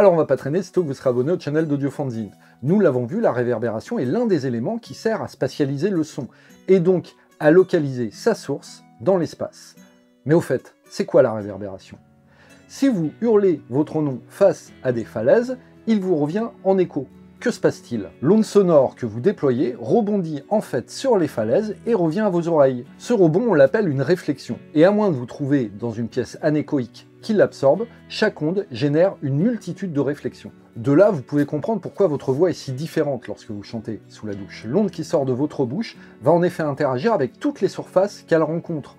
Alors on va pas traîner, sitôt que vous serez abonné au channel d'Audiofanzine. Nous l'avons vu, la réverbération est l'un des éléments qui sert à spatialiser le son, et donc à localiser sa source dans l'espace. Mais au fait, c'est quoi la réverbération? Si vous hurlez votre nom face à des falaises, il vous revient en écho. Que se passe-t-il? L'onde sonore que vous déployez rebondit en fait sur les falaises et revient à vos oreilles. Ce rebond, on l'appelle une réflexion. Et à moins de vous trouver dans une pièce anéchoïque qui l'absorbe, chaque onde génère une multitude de réflexions. De là, vous pouvez comprendre pourquoi votre voix est si différente lorsque vous chantez sous la douche. L'onde qui sort de votre bouche va en effet interagir avec toutes les surfaces qu'elle rencontre.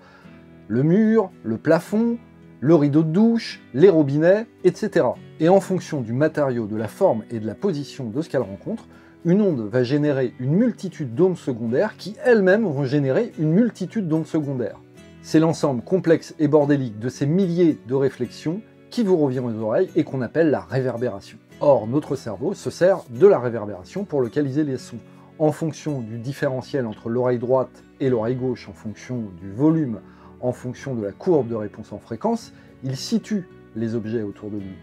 Le mur, le plafond, le rideau de douche, les robinets, etc. Et en fonction du matériau, de la forme et de la position de ce qu'elle rencontre, une onde va générer une multitude d'ondes secondaires qui elles-mêmes vont générer une multitude d'ondes secondaires. C'est l'ensemble complexe et bordélique de ces milliers de réflexions qui vous revient aux oreilles et qu'on appelle la réverbération. Or, notre cerveau se sert de la réverbération pour localiser les sons. En fonction du différentiel entre l'oreille droite et l'oreille gauche, en fonction du volume en fonction de la courbe de réponse en fréquence, il situe les objets autour de lui.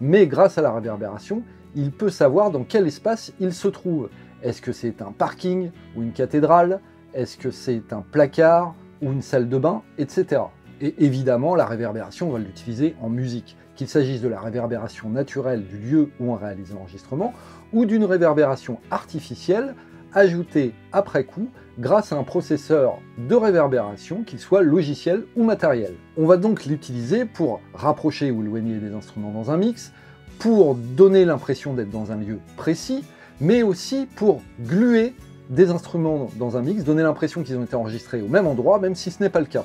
Mais grâce à la réverbération, il peut savoir dans quel espace il se trouve. Est-ce que c'est un parking ou une cathédrale? Est-ce que c'est un placard ou une salle de bain Etc. Et évidemment, la réverbération, on va l'utiliser en musique, qu'il s'agisse de la réverbération naturelle du lieu où on réalise l'enregistrement, ou d'une réverbération artificielle ajoutée après coup grâce à un processeur de réverbération, qu'il soit logiciel ou matériel. On va donc l'utiliser pour rapprocher ou éloigner des instruments dans un mix, pour donner l'impression d'être dans un lieu précis, mais aussi pour gluer des instruments dans un mix, donner l'impression qu'ils ont été enregistrés au même endroit, même si ce n'est pas le cas.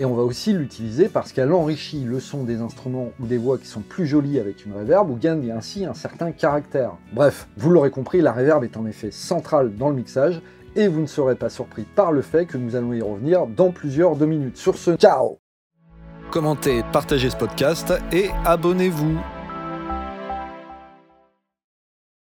Et on va aussi l'utiliser parce qu'elle enrichit le son des instruments ou des voix qui sont plus jolies avec une reverb ou gagne ainsi un certain caractère. Bref, vous l'aurez compris, la reverb est en effet centrale dans le mixage et vous ne serez pas surpris par le fait que nous allons y revenir dans plusieurs deux minutes. Sur ce, ciao Commentez, partagez ce podcast et abonnez-vous.